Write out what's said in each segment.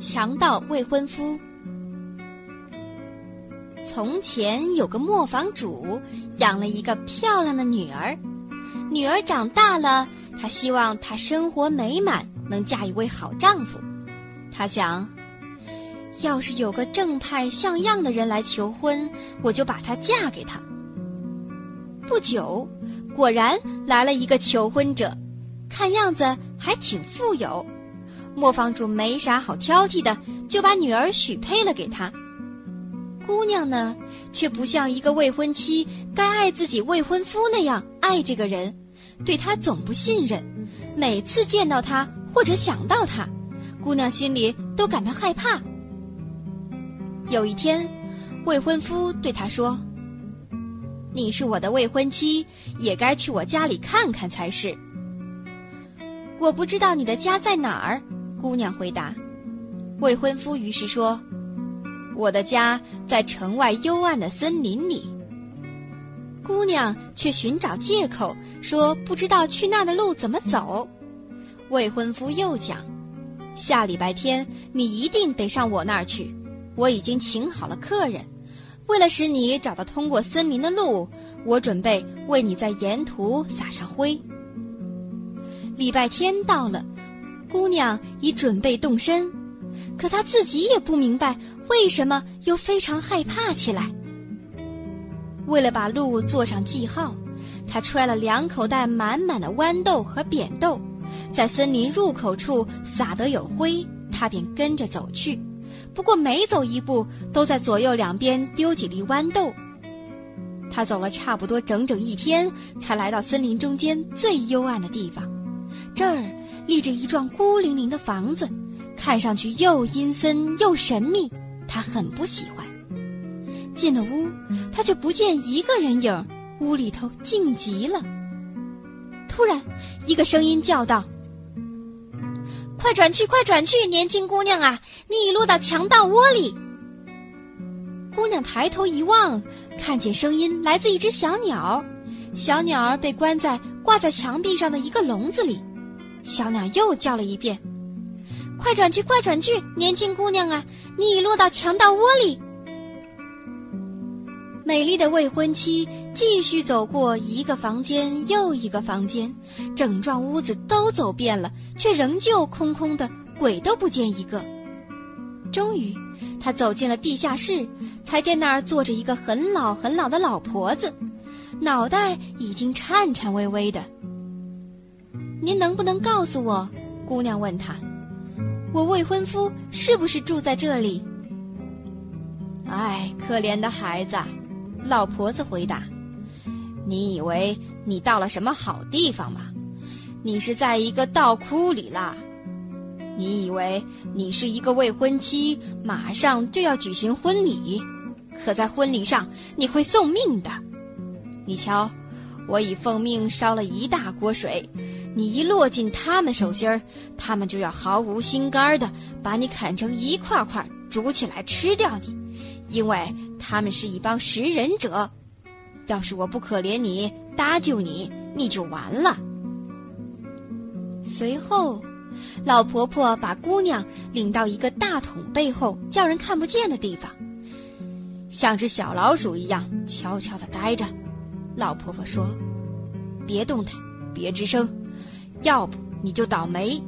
强盗未婚夫。从前有个磨坊主，养了一个漂亮的女儿。女儿长大了，他希望她生活美满，能嫁一位好丈夫。他想，要是有个正派像样的人来求婚，我就把她嫁给他。不久，果然来了一个求婚者，看样子还挺富有。磨坊主没啥好挑剔的，就把女儿许配了给他。姑娘呢，却不像一个未婚妻该爱自己未婚夫那样爱这个人，对他总不信任。每次见到他或者想到他，姑娘心里都感到害怕。有一天，未婚夫对她说：“你是我的未婚妻，也该去我家里看看才是。”我不知道你的家在哪儿。姑娘回答：“未婚夫于是说，我的家在城外幽暗的森林里。”姑娘却寻找借口说不知道去那儿的路怎么走。未婚夫又讲：“下礼拜天你一定得上我那儿去，我已经请好了客人。为了使你找到通过森林的路，我准备为你在沿途撒上灰。”礼拜天到了。姑娘已准备动身，可她自己也不明白为什么又非常害怕起来。为了把路做上记号，她揣了两口袋满满的豌豆和扁豆，在森林入口处撒得有灰，她便跟着走去。不过每走一步，都在左右两边丢几粒豌豆。她走了差不多整整一天，才来到森林中间最幽暗的地方。这儿立着一幢孤零零的房子，看上去又阴森又神秘，他很不喜欢。进了屋，他却不见一个人影，屋里头静极了。突然，一个声音叫道：“快转去，快转去，年轻姑娘啊，你已落到强盗窝里。”姑娘抬头一望，看见声音来自一只小鸟，小鸟儿被关在挂在墙壁上的一个笼子里。小鸟又叫了一遍：“快转去，快转去，年轻姑娘啊，你已落到强盗窝里。”美丽的未婚妻继续走过一个房间又一个房间，整幢屋子都走遍了，却仍旧空空的，鬼都不见一个。终于，她走进了地下室，才见那儿坐着一个很老很老的老婆子，脑袋已经颤颤巍巍的。您能不能告诉我？姑娘问他：“我未婚夫是不是住在这里？”哎，可怜的孩子，老婆子回答：“你以为你到了什么好地方吗？你是在一个道窟里啦。你以为你是一个未婚妻，马上就要举行婚礼，可在婚礼上你会送命的。你瞧，我已奉命烧了一大锅水。”你一落进他们手心儿，他们就要毫无心肝儿的把你砍成一块块，煮起来吃掉你，因为他们是一帮食人者。要是我不可怜你，搭救你，你就完了。随后，老婆婆把姑娘领到一个大桶背后，叫人看不见的地方，像只小老鼠一样悄悄地待着。老婆婆说：“别动弹，别吱声。”要不你就倒霉。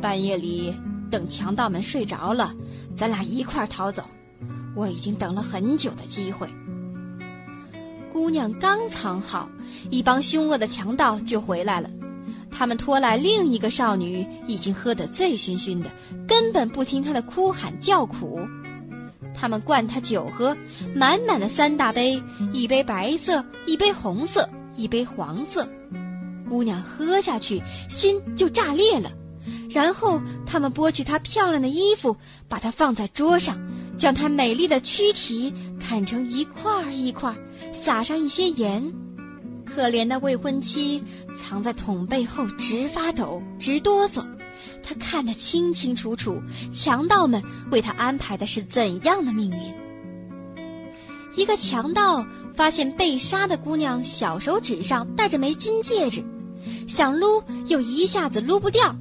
半夜里等强盗们睡着了，咱俩一块儿逃走。我已经等了很久的机会。姑娘刚藏好，一帮凶恶的强盗就回来了。他们拖来另一个少女，已经喝得醉醺醺的，根本不听她的哭喊叫苦。他们灌她酒喝，满满的三大杯，一杯白色，一杯红色，一杯黄色。姑娘喝下去，心就炸裂了。然后他们剥去她漂亮的衣服，把她放在桌上，将她美丽的躯体砍成一块儿一块儿，撒上一些盐。可怜的未婚妻藏在桶背后，直发抖，直哆嗦。她看得清清楚楚，强盗们为她安排的是怎样的命运。一个强盗发现被杀的姑娘小手指上戴着枚金戒指。想撸又一下子撸不掉，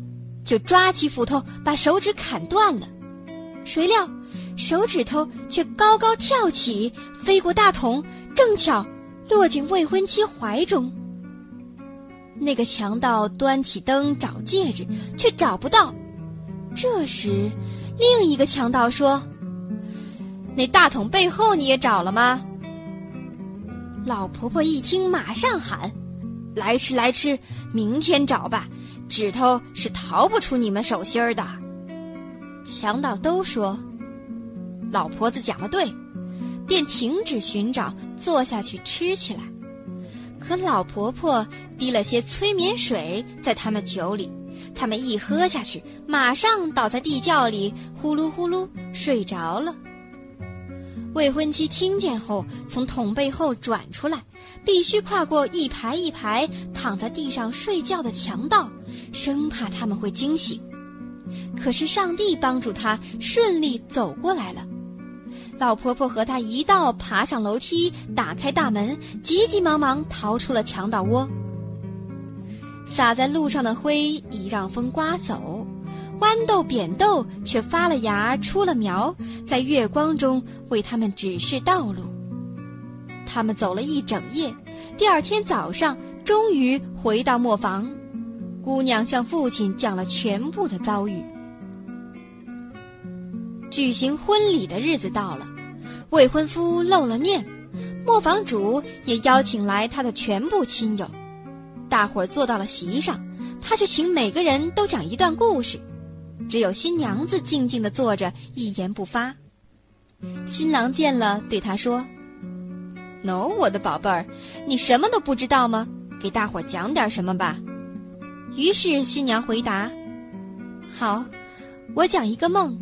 就抓起斧头把手指砍断了。谁料手指头却高高跳起，飞过大桶，正巧落进未婚妻怀中。那个强盗端起灯找戒指，却找不到。这时，另一个强盗说：“那大桶背后你也找了吗？”老婆婆一听，马上喊：“来吃来吃，明天找吧，指头是逃不出你们手心儿的。”强盗都说：“老婆子讲的对。”便停止寻找，坐下去吃起来。可老婆婆滴了些催眠水在他们酒里，他们一喝下去，马上倒在地窖里，呼噜呼噜睡着了。未婚妻听见后，从桶背后转出来，必须跨过一排一排躺在地上睡觉的强盗，生怕他们会惊醒。可是上帝帮助他顺利走过来了。老婆婆和她一道爬上楼梯，打开大门，急急忙忙逃出了强盗窝。洒在路上的灰已让风刮走，豌豆、扁豆却发了芽，出了苗，在月光中为他们指示道路。他们走了一整夜，第二天早上终于回到磨坊。姑娘向父亲讲了全部的遭遇。举行婚礼的日子到了，未婚夫露了面，磨坊主也邀请来他的全部亲友，大伙坐到了席上，他却请每个人都讲一段故事，只有新娘子静静地坐着，一言不发。新郎见了，对他说：“喏，我的宝贝儿，你什么都不知道吗？给大伙讲点什么吧。”于是新娘回答：“好，我讲一个梦。”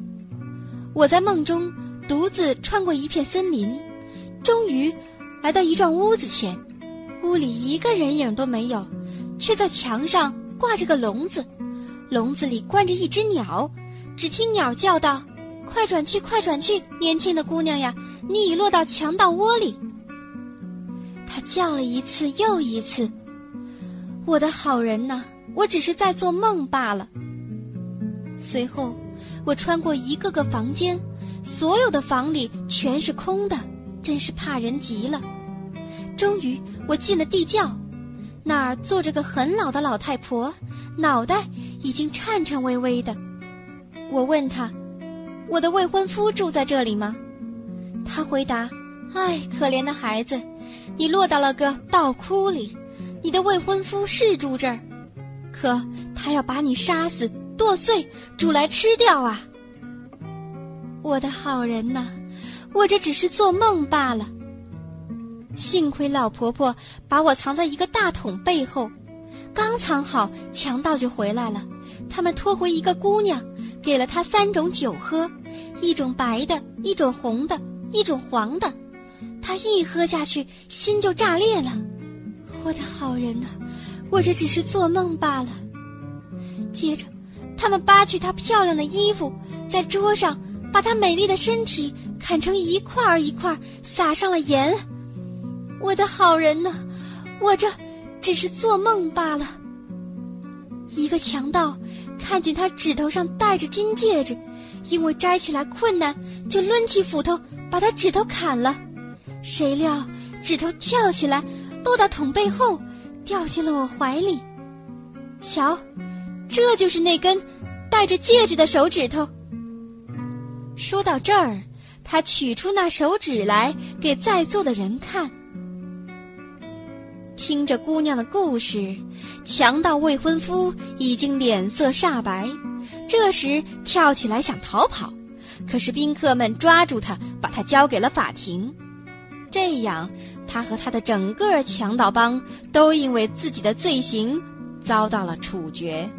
我在梦中独自穿过一片森林，终于来到一幢屋子前。屋里一个人影都没有，却在墙上挂着个笼子，笼子里关着一只鸟。只听鸟叫道：“快转去，快转去，年轻的姑娘呀，你已落到强盗窝里。”他叫了一次又一次：“我的好人呐，我只是在做梦罢了。”随后。我穿过一个个房间，所有的房里全是空的，真是怕人极了。终于，我进了地窖，那儿坐着个很老的老太婆，脑袋已经颤颤巍巍的。我问他：“我的未婚夫住在这里吗？”他回答：“唉，可怜的孩子，你落到了个稻窟里。你的未婚夫是住这儿，可他要把你杀死。”剁碎煮来吃掉啊！我的好人呐，我这只是做梦罢了。幸亏老婆婆把我藏在一个大桶背后，刚藏好，强盗就回来了。他们拖回一个姑娘，给了她三种酒喝，一种白的，一种红的，一种黄的。她一喝下去，心就炸裂了。我的好人呐，我这只是做梦罢了。接着。他们扒去她漂亮的衣服，在桌上把她美丽的身体砍成一块儿一块儿，撒上了盐。我的好人呢？我这只是做梦罢了。一个强盗看见他指头上戴着金戒指，因为摘起来困难，就抡起斧头把他指头砍了。谁料指头跳起来，落到桶背后，掉进了我怀里。瞧。这就是那根戴着戒指的手指头。说到这儿，他取出那手指来给在座的人看。听着姑娘的故事，强盗未婚夫已经脸色煞白，这时跳起来想逃跑，可是宾客们抓住他，把他交给了法庭。这样，他和他的整个强盗帮都因为自己的罪行遭到了处决。